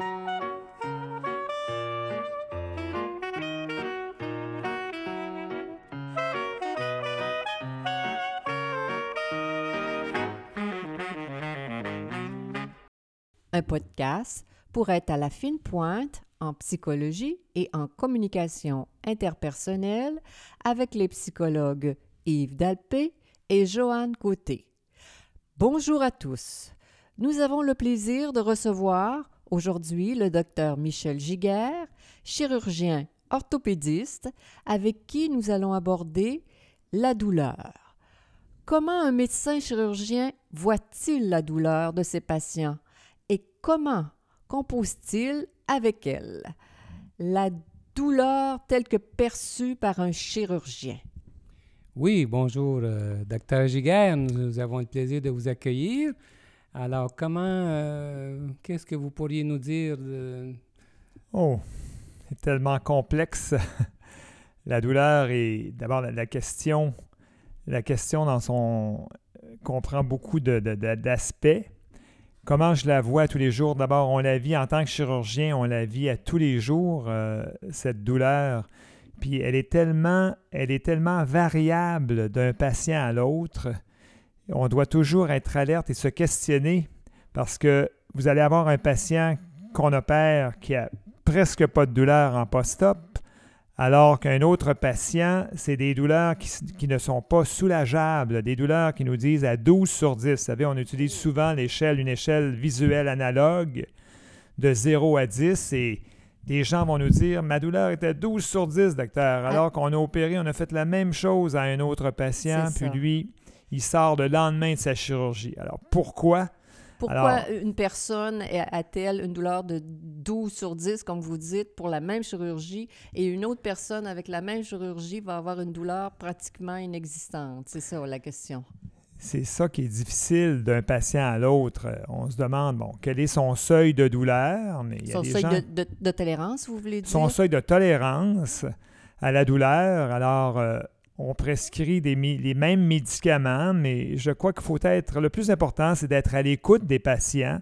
Un podcast pour être à la fine pointe en psychologie et en communication interpersonnelle avec les psychologues Yves Dalpé et Joanne Côté. Bonjour à tous. Nous avons le plaisir de recevoir aujourd'hui le docteur Michel Giguère, chirurgien orthopédiste, avec qui nous allons aborder la douleur. Comment un médecin chirurgien voit-il la douleur de ses patients et comment compose-t-il avec elle? La douleur telle que perçue par un chirurgien? Oui, bonjour, euh, docteur Giguère. Nous avons le plaisir de vous accueillir. Alors, comment, euh, qu'est-ce que vous pourriez nous dire. Oh, c'est tellement complexe. la douleur est d'abord la, question. La question dans son comprend beaucoup de- de- d'aspects. Comment je la vois tous les jours? D'abord, on la vit en tant que chirurgien, on la vit à tous les jours, euh, cette douleur. Puis elle est tellement, elle est tellement variable d'un patient à l'autre. On doit toujours être alerte et se questionner parce que vous allez avoir un patient qu'on opère qui a presque pas de douleur en post-op, alors qu'un autre patient, c'est des douleurs qui, ne sont pas soulageables, des douleurs qui nous disent à 12 sur 10. Vous savez, on utilise souvent l'échelle, une échelle visuelle analogue de 0 à 10 et des gens vont nous dire Ma douleur était 12 sur 10, docteur, alors qu'on a opéré, on a fait la même chose à un autre patient, puis lui, il sort le lendemain de sa chirurgie. Alors pourquoi? Pourquoi Alors- une personne a-t-elle une douleur de 12 sur 10, comme vous dites, pour la même chirurgie, et une autre personne avec la même chirurgie va avoir une douleur pratiquement inexistante? C'est ça la question. C'est ça qui est difficile d'un patient à l'autre. On se demande, bon, quel est son seuil de douleur? Mais il y a Son des seuil gens- de, de- de tolérance, vous voulez dire? son seuil de tolérance à la douleur. Alors, euh, on prescrit des les mêmes médicaments, mais je crois qu'il faut être, le plus important, c'est d'être à l'écoute des patients,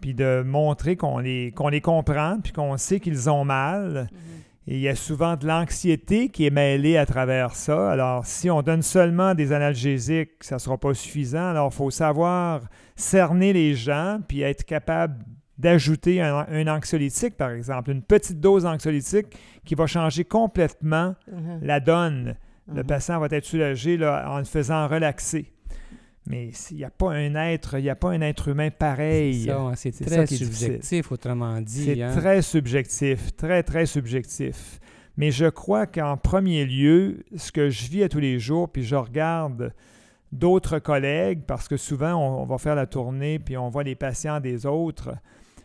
puis de montrer qu'on les, qu'on les comprend, puis qu'on sait qu'ils ont mal. Mhm. Et il y a souvent de l'anxiété qui est mêlée à travers ça. Alors, si on donne seulement des analgésiques, ça ne sera pas suffisant. Alors, il faut savoir cerner les gens, puis être capable d'ajouter un, un anxiolytique, par exemple, une petite dose d'anxiolytique qui va changer complètement Mhm. la donne. Le Mhm. patient va être soulagé là, en le faisant relaxer. Mais s'il n'y a pas un être, il n'y a pas un être humain pareil. Ça, c'est très ça subjectif, autrement dit. C'est hein. très subjectif, très, très subjectif. Mais je crois qu'en premier lieu, ce que je vis à tous les jours, puis je regarde d'autres collègues, parce que souvent, on, on va faire la tournée, puis on voit les patients des autres,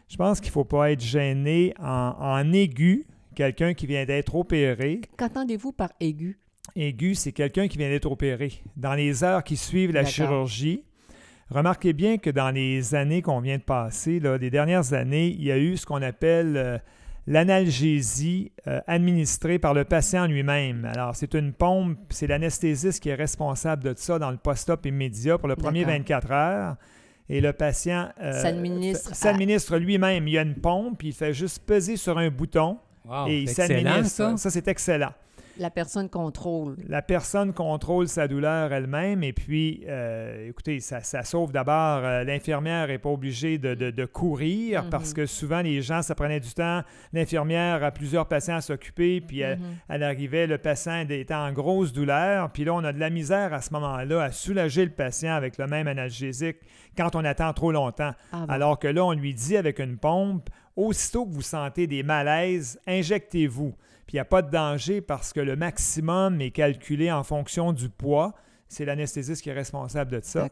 je pense qu'il ne faut pas être gêné en, en aigu, quelqu'un qui vient d'être opéré. Qu'entendez-vous par aigu? Aigu, c'est quelqu'un qui vient d'être opéré. Dans les heures qui suivent la chirurgie, remarquez bien que dans les années qu'on vient de passer, là, les dernières années, il y a eu ce qu'on appelle euh, l'analgésie euh, administrée par le patient lui-même. Alors, c'est une pompe, c'est l'anesthésiste qui est responsable de ça dans le post-op immédiat pour le premier D'accord. 24 heures. Et le patient euh, S'administre à- lui-même. Il y a une pompe, puis il fait juste peser sur un bouton Wow, et il s'administre. ça. c'est excellent. La personne contrôle. La personne contrôle sa douleur elle-même et puis, euh, écoutez, ça, ça sauve d'abord, euh, l'infirmière n'est pas obligée de, de- de courir Mhm. parce que souvent les gens, ça prenait du temps. L'infirmière a plusieurs patients à s'occuper, puis elle, Mhm. elle arrivait, le patient était en grosse douleur, puis là, on a de la misère à ce moment-là à soulager le patient avec le même analgésique quand on attend trop longtemps. Ah bon. Alors que là, on lui dit avec une pompe, aussitôt que vous sentez des malaises, injectez-vous. Puis il n'y a pas de danger parce que le maximum est calculé en fonction du poids. C'est l'anesthésiste qui est responsable de ça.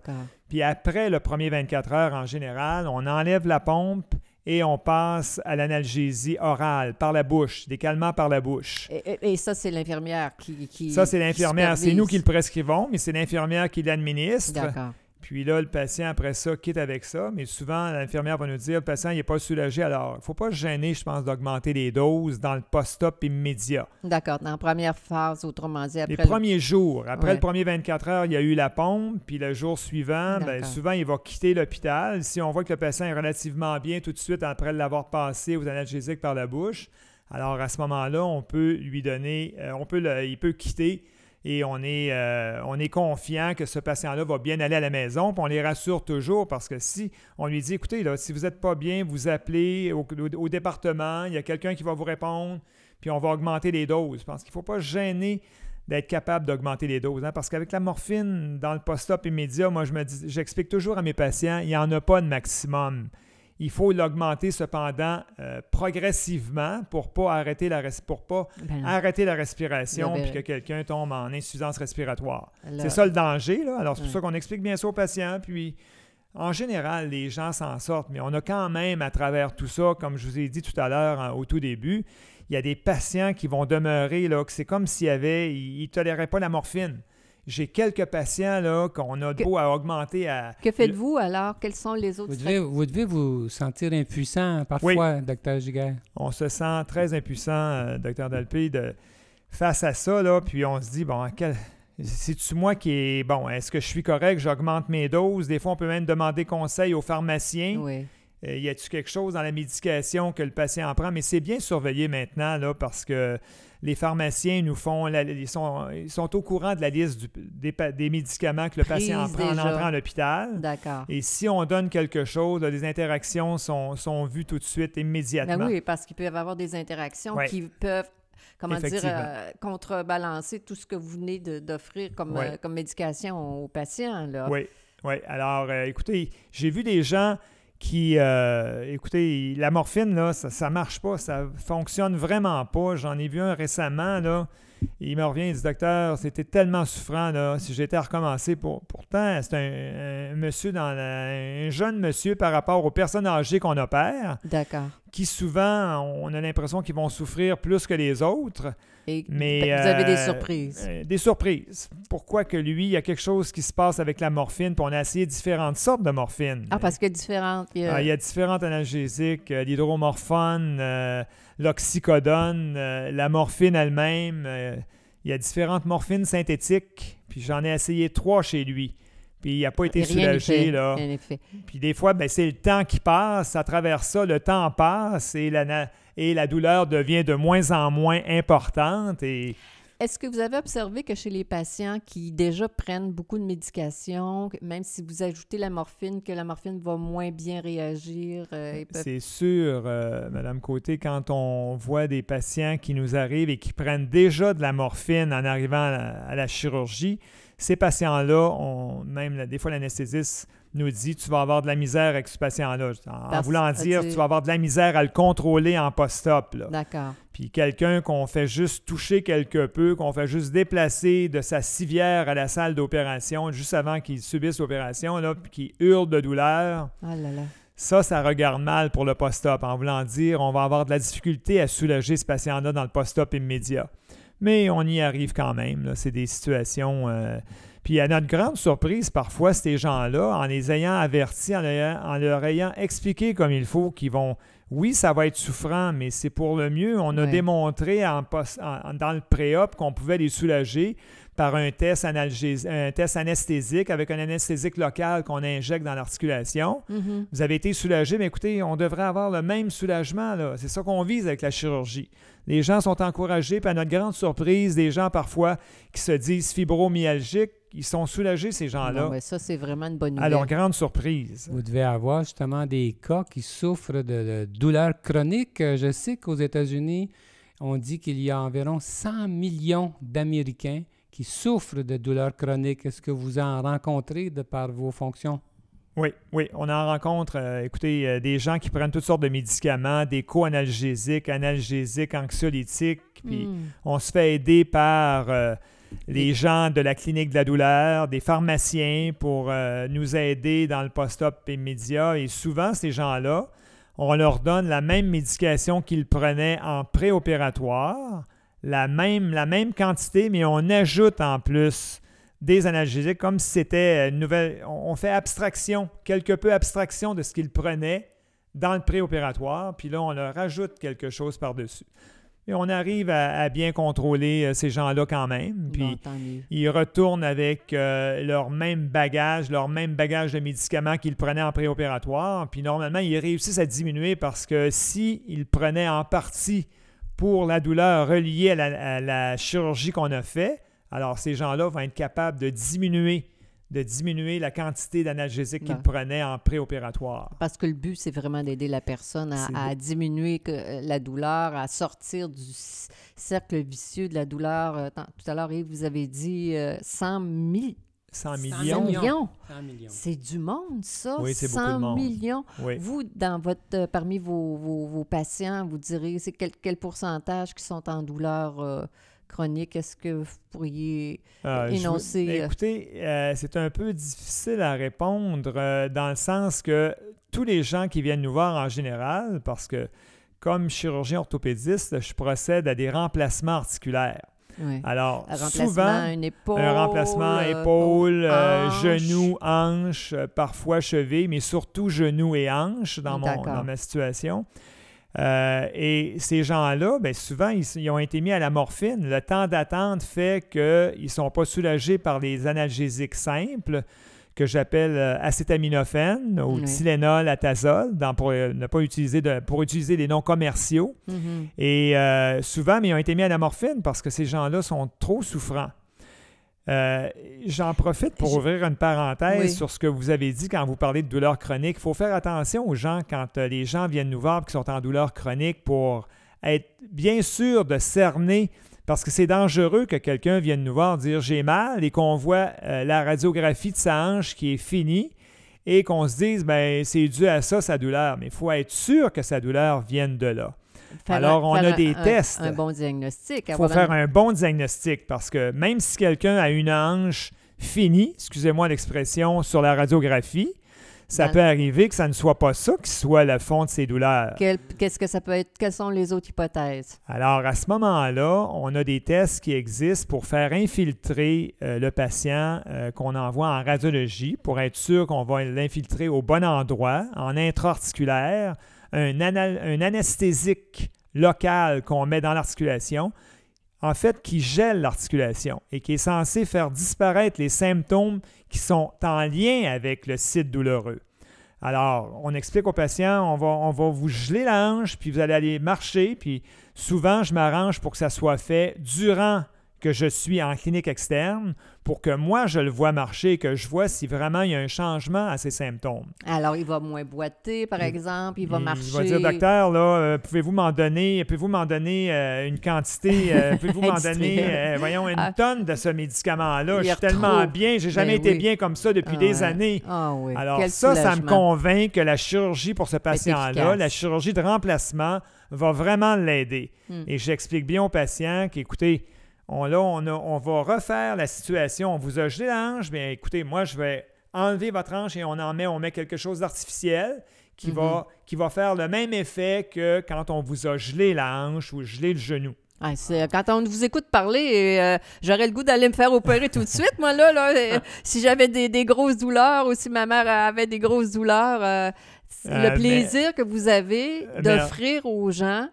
Puis après le premier 24 heures, en général, on enlève la pompe et on passe à l'analgésie orale, par la bouche, des calmants par la bouche. Et, ça, c'est l'infirmière qui, qui. Ça, c'est l'infirmière. C'est nous qui le prescrivons, mais c'est l'infirmière qui l'administre. D'accord. Puis là, le patient, après ça, quitte avec ça. Mais souvent, l'infirmière va nous dire le patient n'est pas soulagé. Alors, il ne faut pas se gêner, je pense, d'augmenter les doses dans le post-op immédiat. D'accord. Dans la première phase, autrement dit, après. Les premiers jours. Après le premier 24 heures, il y a eu la pompe. Puis le jour suivant, bien, souvent, il va quitter l'hôpital. Si on voit que le patient est relativement bien tout de suite après l'avoir passé aux analgésiques par la bouche, alors à ce moment-là, on peut lui donner, euh, on peut il peut quitter et on est, euh, on est confiant que ce patient-là va bien aller à la maison. Puis on les rassure toujours parce que si on lui dit, écoutez, si vous n'êtes pas bien, vous appelez au, département, il y a quelqu'un qui va vous répondre, puis on va augmenter les doses. Je pense qu'il ne faut pas gêner d'être capable d'augmenter les doses. Hein, parce qu'avec la morphine, dans le post-op immédiat, moi, je me dis, j'explique toujours à mes patients, il n'y en a pas de maximum. Il faut l'augmenter cependant euh, progressivement pour pas arrêter la, pour pas ben arrêter la respiration et que quelqu'un tombe en insuffisance respiratoire. C'est ça le danger. Là. Alors, c'est pour ça qu'on explique bien ça aux patients. Puis, en général, les gens s'en sortent, mais on a quand même, à travers tout ça, comme je vous ai dit tout à l'heure au tout début, il y a des patients qui vont demeurer, là, que c'est comme s'il y avait, ils ne toléraient pas la morphine. J'ai quelques patients là, qu'on a beau à augmenter à. Que faites-vous alors? Quels sont les autres Vous devez vous, devez vous sentir impuissant parfois, docteur Giguère. On se sent très impuissant, euh, docteur Dalpé, de, face à ça, là, puis on se dit, bon, quel, c'est-tu moi qui est. Bon, est-ce que je suis correct? J'augmente mes doses. Des fois, on peut même demander conseil aux pharmaciens. Oui. Euh, y a-t-il quelque chose dans la médication que le patient en prend? Mais c'est bien surveillé maintenant, là, parce que les pharmaciens nous font, ils, sont, ils, sont, au courant de la liste des, médicaments que le patient en prend en entrant à l'hôpital. D'accord. Et si on donne quelque chose, les interactions sont, sont, vues tout de suite, immédiatement. Ben oui, parce qu'il peut y avoir des interactions qui peuvent comment dire, euh, contrebalancer tout ce que vous venez d'offrir comme, euh, comme médication aux patients. Là. Oui, oui. Alors, écoutez, j'ai vu des gens qui, euh, écoutez, la morphine, là, ça ne marche pas, ça fonctionne vraiment pas. J'en ai vu un récemment, là. Il me revient, il dit Docteur, c'était tellement souffrant, là, si j'étais à recommencer. Pour, pourtant, c'est un, monsieur, dans un jeune monsieur par rapport aux personnes âgées qu'on opère. D'accord. Qui souvent, on a l'impression qu'ils vont souffrir plus que les autres. Mais, vous avez des euh, surprises. Euh, des surprises. Pourquoi que lui, il y a quelque chose qui se passe avec la morphine, puis on a essayé différentes sortes de morphine? Ah, parce qu'il y a différentes... Il y a, ah, il y a différentes analgésiques, euh, l'hydromorphone, l'oxycodone, la morphine elle-même. il y a différentes morphines synthétiques, puis j'en ai essayé trois chez lui. Puis il n'a pas été soulagé. Là. Puis des fois, ben, c'est le temps qui passe. À travers ça, le temps passe et la, et la douleur devient de moins en moins importante. Et... Est-ce que vous avez observé que chez les patients qui déjà prennent beaucoup de médication, même si vous ajoutez la morphine, que la morphine va moins bien réagir? Euh, C'est sûr, euh, Madame Côté, quand on voit des patients qui nous arrivent et qui prennent déjà de la morphine en arrivant à la, chirurgie, ces patients-là, même des fois l'anesthésiste nous dit tu vas avoir de la misère avec ce patient-là. En, voulant dire, tu vas avoir de la misère à le contrôler en post-op. D'accord. Puis quelqu'un qu'on fait juste toucher quelque peu, qu'on fait juste déplacer de sa civière à la salle d'opération juste avant qu'il subisse l'opération, puis qu'il hurle de douleur. Ah là là. Ça, ça regarde mal pour le post-op, en voulant dire on va avoir de la difficulté à soulager ce patient-là dans le post-op immédiat. Mais on y arrive quand même. C'est des situations. Euh, puis à notre grande surprise, parfois, ces gens-là, en les ayant avertis, en, leur ayant expliqué comme il faut qu'ils vont, oui, ça va être souffrant, mais c'est pour le mieux. On a démontré en, dans le pré-op qu'on pouvait les soulager par un test, un test anesthésique avec un anesthésique local qu'on injecte dans l'articulation. Mm-hmm. Vous avez été soulagé, mais écoutez, on devrait avoir le même soulagement. C'est ça qu'on vise avec la chirurgie. Les gens sont encouragés, puis à notre grande surprise, des gens parfois qui se disent fibromyalgiques, ils sont soulagés, ces gens-là. mais ça, c'est vraiment une bonne nouvelle. Alors, grande surprise. Vous devez avoir justement des cas qui souffrent de, douleurs chroniques. Je sais qu'aux États-Unis, on dit qu'il y a environ 100 millions d'Américains qui souffrent de douleurs chroniques. Est-ce que vous en rencontrez de par vos fonctions? Oui, oui, on en rencontre, euh, écoutez, euh, des gens qui prennent toutes sortes de médicaments, des co-analgésiques, analgésiques, anxiolytiques, puis hmm. on se fait aider par euh, les gens de la clinique de la douleur, des pharmaciens pour nous aider dans le post-op immédiat. Et souvent, ces gens-là, on leur donne la même médication qu'ils prenaient en préopératoire, la même, la même quantité, mais on ajoute en plus des analgésiques comme si c'était une nouvelle. On fait abstraction, quelque peu abstraction de ce qu'il prenait dans le préopératoire, puis là, on leur rajoute quelque chose par-dessus. Et on arrive à, bien contrôler euh, ces gens-là quand même. Puis ils retournent avec euh, leur même bagage, leur même bagage de médicaments qu'ils prenaient en préopératoire. Puis normalement, ils réussissent à diminuer parce que s'ils prenaient en partie pour la douleur reliée à la chirurgie qu'on a fait, alors ces gens-là vont être capables de diminuer de diminuer la quantité d'analgésiques qu'ils prenaient en préopératoire. Parce que le but, c'est vraiment d'aider la personne à, diminuer euh, la douleur, à sortir du cercle vicieux de la douleur. Euh, tout à l'heure, vous avez dit 100 euh, 000 100 millions. C'est du monde, ça. Oui, c'est beaucoup de monde. millions. Vous, dans votre, parmi vos, vos, patients, vous direz c'est quel, quel, pourcentage qui sont en douleur chronique, est-ce que vous pourriez ah, énoncer? Euh? écoutez, euh, c'est un peu difficile à répondre euh, dans le sens que tous les gens qui viennent nous voir en général, parce que comme chirurgien orthopédiste, je procède à des remplacements articulaires. Alors, souvent, un, remplacement épaule, genou, hanche, parfois cheville, mais surtout genou et hanche dans, mon, dans ma situation. Euh, et ces gens-là, bien, souvent, ils, ont été mis à la morphine. Le temps d'attente fait qu'ils ne sont pas soulagés par les analgésiques simples que j'appelle euh, acétaminophène ou Tylenol, atazole, pour euh, ne pas utiliser de, pour utiliser des noms commerciaux. Mm-hmm. Et souvent, mais ils ont été mis à la morphine parce que ces gens-là sont trop souffrants. Euh, j'en profite pour ouvrir une parenthèse sur ce que vous avez dit quand vous parlez de douleur chronique. Il faut faire attention aux gens quand euh, les gens viennent nous voir et qui sont en douleur chronique pour être bien sûr de cerner parce que c'est dangereux que quelqu'un vienne nous voir dire j'ai mal et qu'on voit euh, la radiographie de sa hanche qui est finie et qu'on se dise ben c'est dû à ça sa douleur. Mais il faut être sûr que sa douleur vienne de là. Alors, on a des tests. Un, bon diagnostic. Il faut faire un... bon diagnostic parce que même si quelqu'un a une hanche finie, excusez-moi l'expression, sur la radiographie, ça peut arriver que ça ne soit pas ça qui soit le fond de ses douleurs. Qu'est-ce que ça peut être? Quelles sont les autres hypothèses? Alors, à ce moment-là, on a des tests qui existent pour faire infiltrer euh, le patient euh, qu'on envoie en radiologie pour être sûr qu'on va l'infiltrer au bon endroit, en intra-articulaire, un, anesthésique local qu'on met dans l'articulation, en fait, qui gèle l'articulation et qui est censé faire disparaître les symptômes qui sont en lien avec le site douloureux. Alors, on explique aux patients, on va, on va vous geler la hanche, puis vous allez aller marcher, puis souvent, je m'arrange pour que ça soit fait durant que je suis en clinique externe pour que moi, je le vois marcher, que je vois si vraiment il y a un changement à ses symptômes. Alors, il va moins boiter, par exemple, il va marcher. Il va dire, docteur, là, euh, pouvez-vous m'en donner, pouvez-vous m'en donner euh, une quantité, euh, pouvez-vous m'en donner, voyons, une ah. tonne de ce médicament-là? Je suis tellement bien, j'ai jamais ben été bien comme ça depuis des années. Ah, oui. Alors, ça, ça me convainc que la chirurgie pour ce patient-là, la chirurgie de remplacement, va vraiment l'aider. Hmm. Et j'explique bien au patient qu'écoutez, on, là, on, va refaire la situation. On vous a gelé l'ange, bien écoutez, moi, je vais enlever votre hanche et on en met, on met quelque chose d'artificiel qui, va, mhm. qui va faire le même effet que quand on vous a gelé la hanche ou gelé le genou. Ah, quand on vous écoute parler, euh, j'aurais le goût d'aller me faire opérer tout de suite, moi, là. là euh, si j'avais des, grosses douleurs ou si ma mère avait des grosses douleurs, euh, le plaisir que vous avez d'offrir aux gens,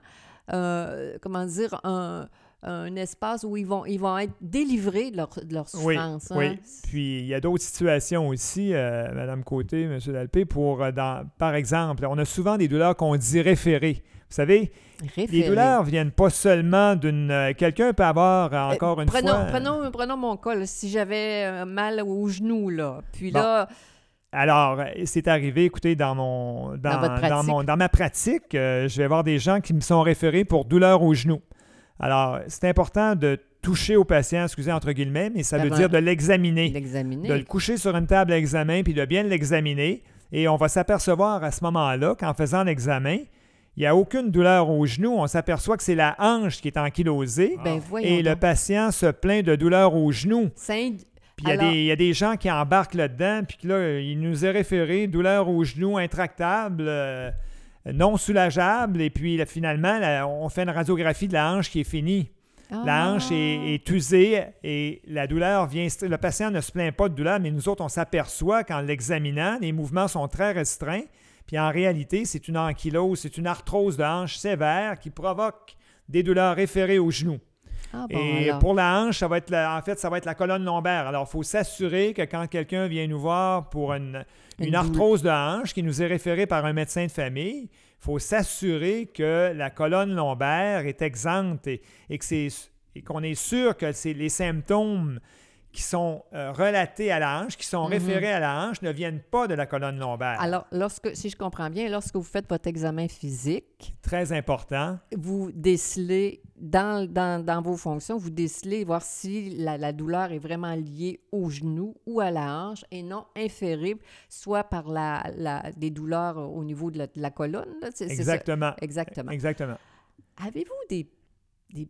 comment dire, un un espace où ils vont, ils vont être délivrés de leur, de leur souffrance. Oui, hein. Puis il y a d'autres situations aussi, euh, Madame Côté, M. Dalpé, pour, euh, dans, par exemple, on a souvent des douleurs qu'on dit référées. Vous savez, les douleurs viennent pas seulement d'une. Euh, quelqu'un peut avoir encore une prenons, fois. Prenons, prenons mon cas, si j'avais mal au genou, là. Puis là. Alors, c'est arrivé, écoutez, dans mon dans, dans, mon, dans ma pratique, je vais avoir des gens qui me sont référés pour douleur au genou. Alors, c'est important de toucher au patient, excusez entre guillemets, mais ça veut dire de l'examiner. De le coucher sur une table d'examen puis de bien l'examiner. Et on va s'apercevoir à ce moment-là qu'en faisant l'examen, il n'y a aucune douleur au genou. On s'aperçoit que c'est la hanche qui est ankylosée. Ben, et le patient se plaint de douleur au genou. Puis il y, a des gens qui embarquent là-dedans, puis là, il nous est référé douleur au genou intractable. Euh, non soulageable. Et puis finalement, on fait une radiographie de la hanche qui est finie. La hanche est, est usée et la douleur vient. Le patient ne se plaint pas de douleur, mais nous autres, on s'aperçoit qu'en l'examinant, les mouvements sont très restreints. Puis en réalité, c'est une ankylose, c'est une arthrose de hanche sévère qui provoque des douleurs référées au genou. Ah, bon, Et alors. pour la hanche, ça va être la- en fait, ça va être la colonne lombaire. Alors, il faut s'assurer que quand quelqu'un vient nous voir pour une, Une une douleur. arthrose de hanche qui nous est référée par un médecin de famille, il faut s'assurer que la colonne lombaire est exempte et, qu'on est sûr que c'est les symptômes qui sont euh, relatés à la hanche, qui sont Mhm. référés à la hanche, ne viennent pas de la colonne lombaire. Alors, lorsque, si je comprends bien, lorsque vous faites votre examen physique, Très important. vous décelez, dans, dans, dans vos fonctions, vous décelez voir si la, la douleur est vraiment liée au genou ou à la hanche et non inférée, soit par la, la- des douleurs au niveau de la, de la colonne. là? Exactement. Exactement. Exactement. Avez-vous des, des-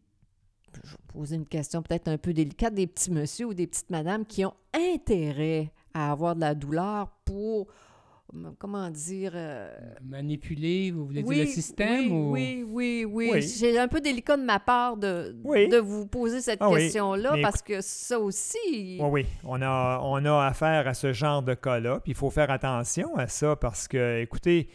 Je vais poser une question peut-être un peu délicate, des petits monsieur ou des petites madames qui ont intérêt à avoir de la douleur pour, hum, comment dire... euh, Manipuler, vous voulez oui, dire le système oui, ou... oui, oui, oui, Oui. C'est un peu délicat de ma part de, Oui. de vous poser cette Ah question-là parce que ça aussi... Oui, oui. On a, on a affaire à ce genre de cas-là. Puis il faut faire attention à ça parce que, écoutez,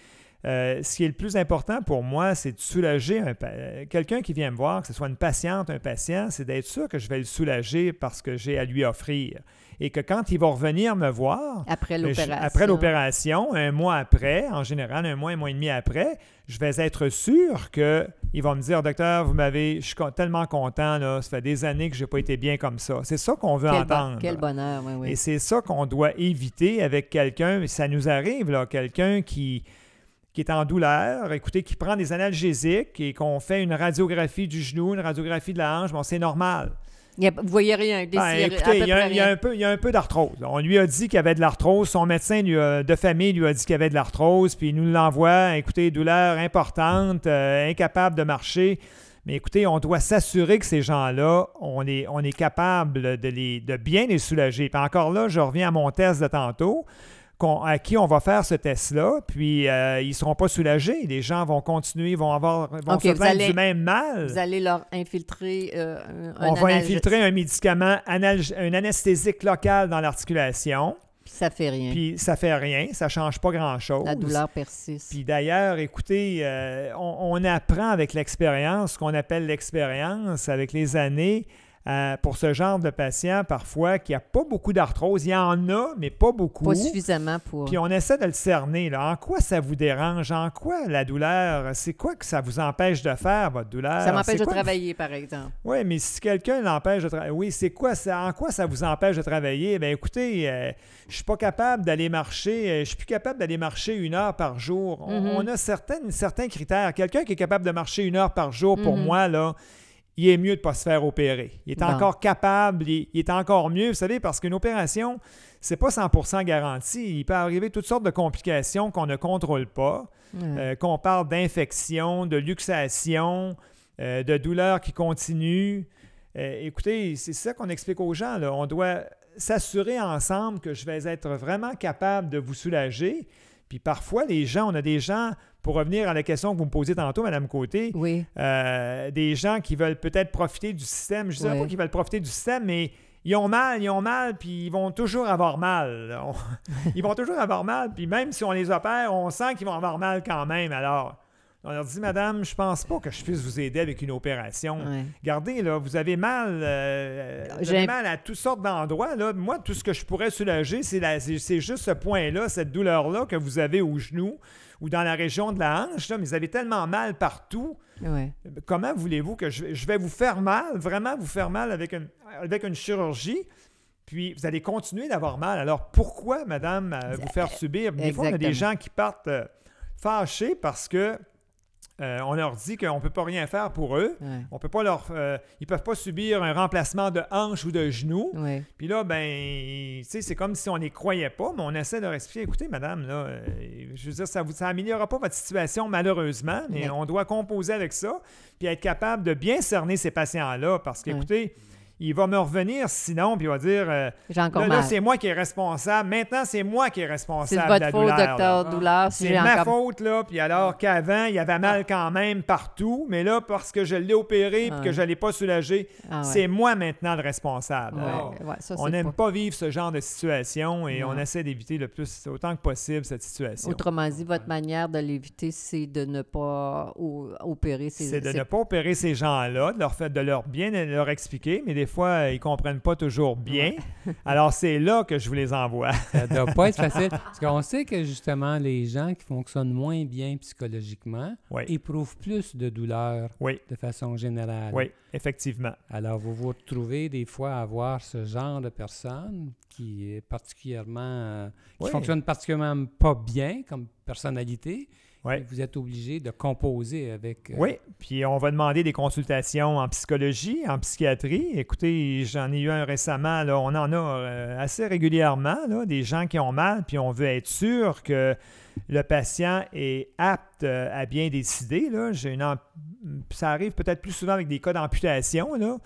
euh, ce qui est le plus important pour moi, c'est de soulager euh, quelqu'un qui vient me voir, que ce soit une patiente, un patient, c'est d'être sûr que je vais le soulager parce que j'ai à lui offrir. Et que quand il va revenir me voir, Après je- l'opération. après l'opération, un mois après, en général, un mois, un mois et demi après, je vais être sûr qu'il va me dire, docteur, vous m'avez, je suis tellement content, là, ça fait des années que je n'ai pas été bien comme ça. C'est ça qu'on veut Quel, bon- entendre. quel bonheur, oui, oui. Et c'est ça qu'on doit éviter avec quelqu'un. Ça nous arrive, là, quelqu'un qui, qui est en douleur, écoutez, qui prend des analgésiques et qu'on fait une radiographie du genou, une radiographie de la hanche, bon, c'est normal. Il y a- vous voyez rien, des Ben, écoutez, il y, a, près il y a rien. un peu, il y a un peu d'arthrose. On lui a dit qu'il y avait de l'arthrose. Son médecin lui a- de famille lui a dit qu'il y avait de l'arthrose, puis il nous l'envoie. Écoutez, douleur importante, euh, incapable de marcher. Mais écoutez, on doit s'assurer que ces gens-là, on est, on est capable de, les, de bien les soulager. Puis encore là, je reviens à mon test de tantôt, à qui on va faire ce test-là, puis euh, ils ne seront pas soulagés. Les gens vont continuer, vont avoir vont se plaindre allez- du même mal. Vous allez leur infiltrer euh, un, On va infiltrer un médicament, un anesthésique local dans l'articulation, ça fait rien. puis ça fait rien, ça change pas grand-chose. La douleur persiste. Puis d'ailleurs, écoutez, euh, on, on apprend avec l'expérience, ce qu'on appelle l'expérience, avec les années, euh, pour ce genre de patient, parfois, qui a pas beaucoup d'arthrose. Il y en a, mais pas beaucoup. Pas suffisamment pour... Puis on essaie de le cerner. Là. En quoi ça vous dérange? En quoi la douleur? C'est quoi que ça vous empêche de faire, votre douleur? Ça m'empêche de quoi travailler, par exemple. oui, mais si quelqu'un l'empêche de travailler, oui, c'est quoi ça? En quoi ça vous empêche de travailler? Bien, écoutez, euh, je suis pas capable d'aller marcher, euh, je suis plus capable d'aller marcher une heure par jour. On, Mhm. on a certaines, certains critères. Quelqu'un qui est capable de marcher une heure par jour, pour Mhm. moi, là, il est mieux de ne pas se faire opérer. Il est encore capable, il, il est encore mieux, vous savez, parce qu'une opération, c'est pas 100% garanti. Il peut arriver toutes sortes de complications qu'on ne contrôle pas. Euh, qu'on parle d'infection, de luxation, euh, de douleur qui continue. Euh, écoutez, c'est ça qu'on explique aux gens. là. On doit s'assurer ensemble que je vais être vraiment capable de vous soulager. Puis parfois, les gens, on a des gens, pour revenir à la question que vous me posiez tantôt, Madame Côté, Oui. euh, des gens qui veulent peut-être profiter du système. Je ne dirais Ouais. pas qu'ils veulent profiter du système, mais ils ont mal, ils ont mal, puis ils vont toujours avoir mal. On- ils vont toujours avoir mal, puis même si on les opère, on sent qu'ils vont avoir mal quand même. Alors, on leur dit, Madame, je pense pas que je puisse vous aider avec une opération. Ouais. Regardez, là, vous avez mal, euh, vous J'ai- avez mal à toutes sortes d'endroits. Là. Moi, tout ce que je pourrais soulager, c'est, la- c'est, juste ce point-là, cette douleur-là que vous avez au genou ou dans la région de la hanche. Là, mais vous avez tellement mal partout. Ouais. Comment voulez-vous que je, je vais vous faire mal, vraiment vous faire mal avec une, avec une chirurgie? Puis vous allez continuer d'avoir mal. Alors pourquoi, madame, euh, vous faire subir? Des fois, on a des gens qui partent euh, fâchés parce que euh, on leur dit qu'on ne peut pas rien faire pour eux. Ouais. On peut pas leur. euh, ils peuvent pas subir un remplacement de hanche ou de genou. Ouais. Puis là, ben, c'est comme si on n'y croyait pas, mais on essaie de leur expliquer, écoutez, madame, là, euh, je veux dire, ça ne ça améliorera pas votre situation, malheureusement, mais Ouais. on doit composer avec ça, puis être capable de bien cerner ces patients-là, parce qu'écoutez, il va me revenir sinon, puis il va dire euh, là, là, c'est moi qui est responsable. Maintenant, c'est moi qui est C'est responsable de la faute, douleur. là. docteur Douleur, si C'est ma encore... faute, là. Puis alors qu'avant, il y avait mal quand même partout, mais là, parce que je l'ai opéré et Ah que ouais. je ne l'ai pas soulagé, Ah ouais. c'est moi maintenant le responsable. Ouais, Alors, ouais, ça, on n'aime pas- pas vivre ce genre de situation et Non. on essaie d'éviter le plus autant que possible cette situation. Autrement dit, votre manière de l'éviter, c'est de ne pas opérer ces... C'est de ne pas opérer ces gens-là, de leur, faire, de leur bien leur expliquer, mais des fois, ils ne comprennent pas toujours bien. Alors, c'est là que je vous les envoie. Ça doit pas être facile. Parce qu'on sait que justement, les gens qui fonctionnent moins bien psychologiquement Oui, éprouvent plus de douleur oui, de façon générale. oui, effectivement. Alors, vous vous retrouvez des fois à avoir ce genre de personne qui est particulièrement. euh, qui Oui. fonctionne particulièrement pas bien comme personnalité. Et vous êtes obligé de composer avec. euh, Oui, puis on va demander des consultations en psychologie, en psychiatrie. Écoutez, j'en ai eu un récemment, là, on en a euh, assez régulièrement, là, des gens qui ont mal, puis on veut être sûr que le patient est apte euh, à bien décider. Là. J'ai une amp- Ça arrive peut-être plus souvent avec des cas d'amputation, là,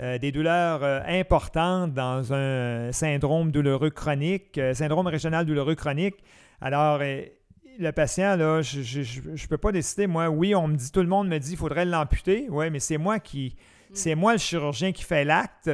euh, des douleurs euh, importantes dans un syndrome douloureux chronique, syndrome régional douloureux chronique. Alors, le patient, là, je ne peux pas décider, moi, oui, on me dit, tout le monde me dit qu'il faudrait l'amputer, oui, mais c'est moi qui, c'est moi le chirurgien qui fait l'acte.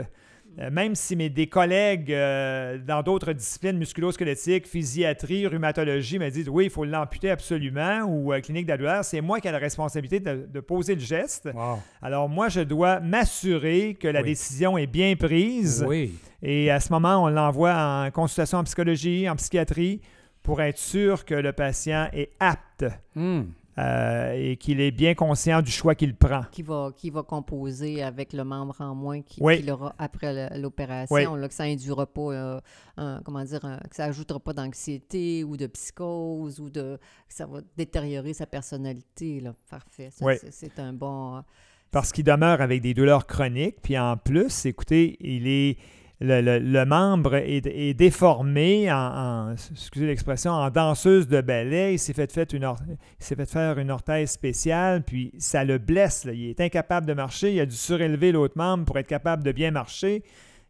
Euh, même si mes des collègues euh, dans d'autres disciplines musculo-squelettiques, physiatrie, rhumatologie me disent oui, il faut l'amputer absolument ou euh, clinique de la douleur, c'est moi qui ai la responsabilité de, de poser le geste. Wow. Alors moi, je dois m'assurer que la Oui. décision est bien prise. Oui. Et à ce moment, on l'envoie en consultation en psychologie, en psychiatrie, pour être sûr que le patient est apte Hmm. euh, et qu'il est bien conscient du choix qu'il prend. qui va, qui va composer avec le membre en moins Oui. qu'il aura après l'opération, Oui. que ça induira pas, euh, un- comment dire, un- que ça ajoutera pas d'anxiété ou de psychose ou de, que ça va détériorer sa personnalité. Là. Parfait. Oui. c'est- C'est un bon... Parce qu'il demeure avec des douleurs chroniques. Puis en plus, écoutez, il est. Le, le- le membre est, est déformé en, en- excusez l'expression, en danseuse de ballet. Il s'est fait, fait une or- il s'est fait faire une orthèse spéciale, puis ça le blesse. là. Il est incapable de marcher. Il a dû surélever l'autre membre pour être capable de bien marcher.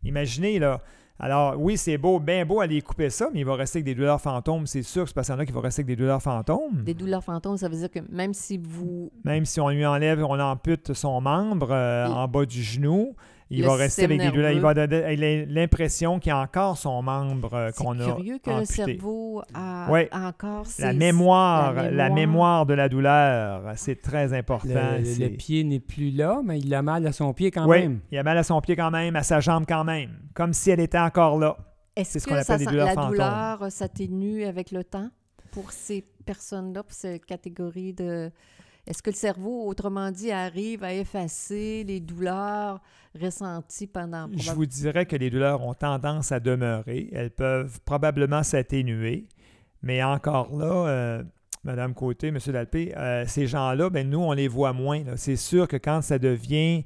Imaginez, là. Alors, oui, c'est beau, bien beau aller couper ça, mais il va rester avec des douleurs fantômes. C'est sûr que ce patient-là qui va rester avec des douleurs fantômes. Des douleurs fantômes, ça veut dire que même si vous... Même si on lui enlève, on ampute son membre euh, Et- en bas du genou, il Le va rester avec des douleurs. Il va donner l'impression qu'il y a encore son membre euh, C'est qu'on a curieux que le cerveau a, encore La ses- mémoire, la la mémoire de la douleur, c'est très important. Le, le- c'est- le pied n'est plus là, mais il a mal à son pied quand Oui, même. il a mal à son pied quand même, à sa jambe quand même, comme si elle était encore là. Est-ce C'est ce que qu'on ça des douleurs la fantômes. douleur euh, s'atténue avec le temps pour ces personnes-là, pour cette catégorie de... Est-ce que le cerveau, autrement dit, arrive à effacer les douleurs ressenties pendant... Je vous dirais que les douleurs ont tendance à demeurer. Elles peuvent probablement s'atténuer. Mais encore là, euh, Madame Côté, Monsieur Dalpé, euh, ces gens-là, ben, nous, on les voit moins. C'est sûr que quand ça devient...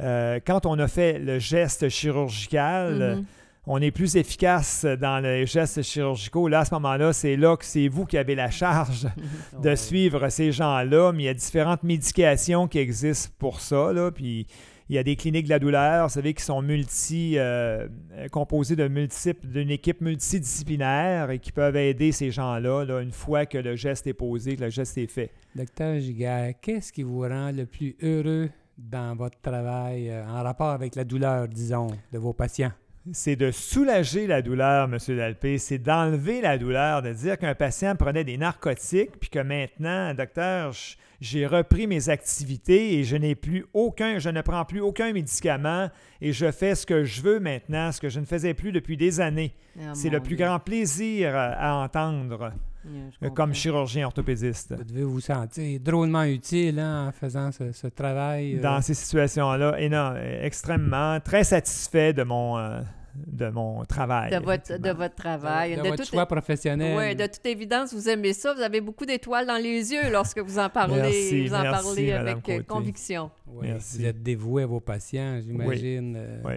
euh, quand on a fait le geste chirurgical, Mhm. On est plus efficace dans les gestes chirurgicaux. Là, à ce moment-là, c'est là que c'est vous qui avez la charge de Ouais. suivre ces gens-là, mais il y a différentes médications qui existent pour ça. Là, puis il y a des cliniques de la douleur, vous savez, qui sont multi, euh, composées de multiples, d'une équipe multidisciplinaire et qui peuvent aider ces gens-là là, une fois que le geste est posé, que le geste est fait. Docteur Giguère, qu'est-ce qui vous rend le plus heureux dans votre travail euh, en rapport avec la douleur, disons, de vos patients? C'est de soulager la douleur, M. Dalpé. C'est d'enlever la douleur, de dire qu'un patient prenait des narcotiques, puis que maintenant, docteur, j'ai repris mes activités et je n'ai plus aucun, je ne prends plus aucun médicament et je fais ce que je veux maintenant, ce que je ne faisais plus depuis des années. Ah, C'est le plus Dieu. grand plaisir à entendre Yeah, euh, comme chirurgien orthopédiste. Vous devez vous sentir drôlement utile hein, en faisant ce, ce travail. euh, Dans ces situations-là, et non, euh, extrêmement, très satisfait de mon, euh, de mon travail. De votre, de effectivement. votre travail. de, De votre toute- choix professionnel. Oui, de toute évidence, vous aimez ça. Vous avez beaucoup d'étoiles dans les yeux lorsque vous en parlez, Merci, vous en merci, parlez Madame avec Côté. conviction. Oui, Merci. Vous êtes dévoué à vos patients, j'imagine. euh, Oui.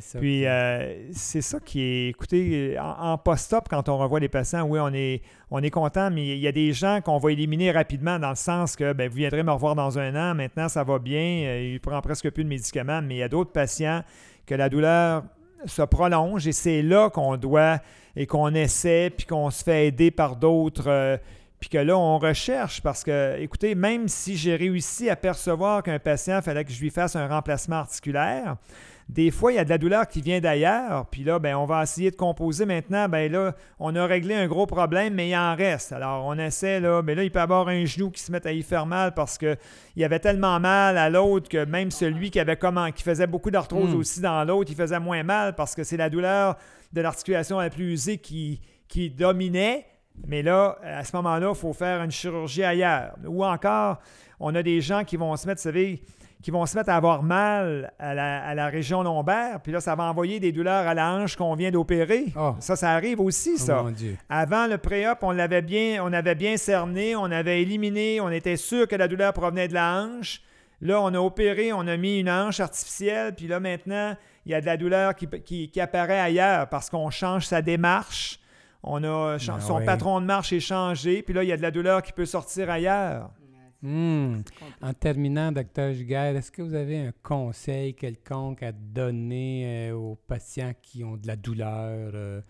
Ça Puis euh, c'est ça qui est, écoutez, en, en post-op, quand on revoit les patients, oui, on est, on est content, mais il y a des gens qu'on va éliminer rapidement dans le sens que, ben, vous viendrez me revoir dans un an, maintenant ça va bien, euh, il prend presque plus de médicaments, mais il y a d'autres patients que la douleur se prolonge et c'est là qu'on doit et qu'on essaie, puis qu'on se fait aider par d'autres. euh, puis que là, on recherche parce que, écoutez, même si j'ai réussi à percevoir qu'un patient, il fallait que je lui fasse un remplacement articulaire, des fois, il y a de la douleur qui vient d'ailleurs, puis là, ben, on va essayer de composer maintenant. Ben là, on a réglé un gros problème, mais il en reste. Alors, on essaie, là, ben là, il peut avoir un genou qui se met à y faire mal parce qu'il y avait tellement mal à l'autre que même celui qui avait comment, qui faisait beaucoup d'arthrose Mm. aussi dans l'autre, il faisait moins mal parce que c'est la douleur de l'articulation la plus usée qui, qui dominait. Mais là, à ce moment-là, il faut faire une chirurgie ailleurs. Ou encore, on a des gens qui vont se mettre, vous savez, qui vont se mettre à avoir mal à la, à la région lombaire, puis là, ça va envoyer des douleurs à la hanche qu'on vient d'opérer. Oh. Ça, ça arrive aussi, Oh ça. mon Dieu. Avant le pré-op, on l'avait bien, on avait bien cerné, on avait éliminé, on était sûr que la douleur provenait de la hanche. Là, on a opéré, on a mis une hanche artificielle, puis là, maintenant, il y a de la douleur qui, qui- qui apparaît ailleurs parce qu'on change sa démarche. On a, Ah son patron de marche est changé, puis là, il y a de la douleur qui peut sortir ailleurs. Hmm. En terminant, docteur Giguère, est-ce que vous avez un conseil quelconque à donner euh, aux patients qui ont de la douleur, euh,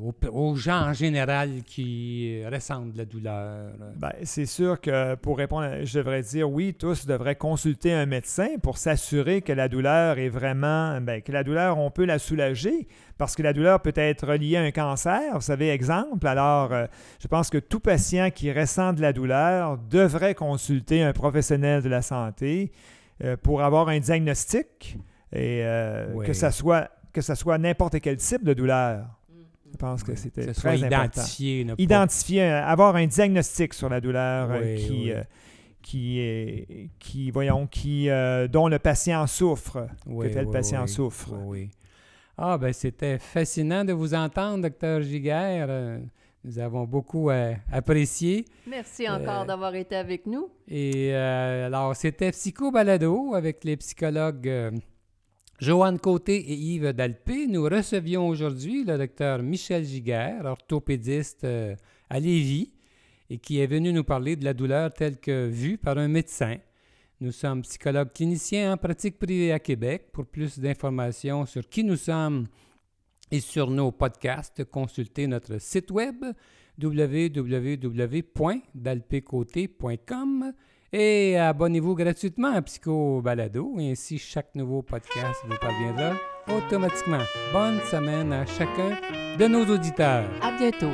aux, aux gens en général qui euh, ressentent de la douleur? euh? Ben, c'est sûr que pour répondre, je devrais dire oui, tous devraient consulter un médecin pour s'assurer que la douleur est vraiment, ben, que la douleur, on peut la soulager parce que la douleur peut être liée à un cancer, vous savez, exemple. Alors, euh, je pense que tout patient qui ressent de la douleur devrait consulter un professionnel de la santé euh, pour avoir un diagnostic et euh, Oui. que ça soit que ça soit n'importe quel type de douleur. Je pense que c'était Que ce soit très important identifier, euh, avoir un diagnostic sur la douleur euh, Oui, qui, oui. euh, qui, est, qui, voyons, qui, euh, dont le patient souffre, Oui, que tel oui, patient oui. souffre. Oui, oui. Ah, ben c'était fascinant de vous entendre, docteur Giguère. Nous avons beaucoup euh, apprécié. Merci encore Euh, d'avoir été avec nous. Et euh, alors, c'était Psycho Balado avec les psychologues euh, Joanne Côté et Yves Dalpé. Nous recevions aujourd'hui le docteur Michel Giguère, orthopédiste euh, à Lévis, et qui est venu nous parler de la douleur telle que vue par un médecin. Nous sommes psychologues cliniciens en pratique privée à Québec. Pour plus d'informations sur qui nous sommes et sur nos podcasts, consultez notre site web www.dalpécoté.com et abonnez-vous gratuitement à Psycho Balado. Ainsi, chaque nouveau podcast vous parviendra automatiquement. Bonne semaine à chacun de nos auditeurs. À bientôt.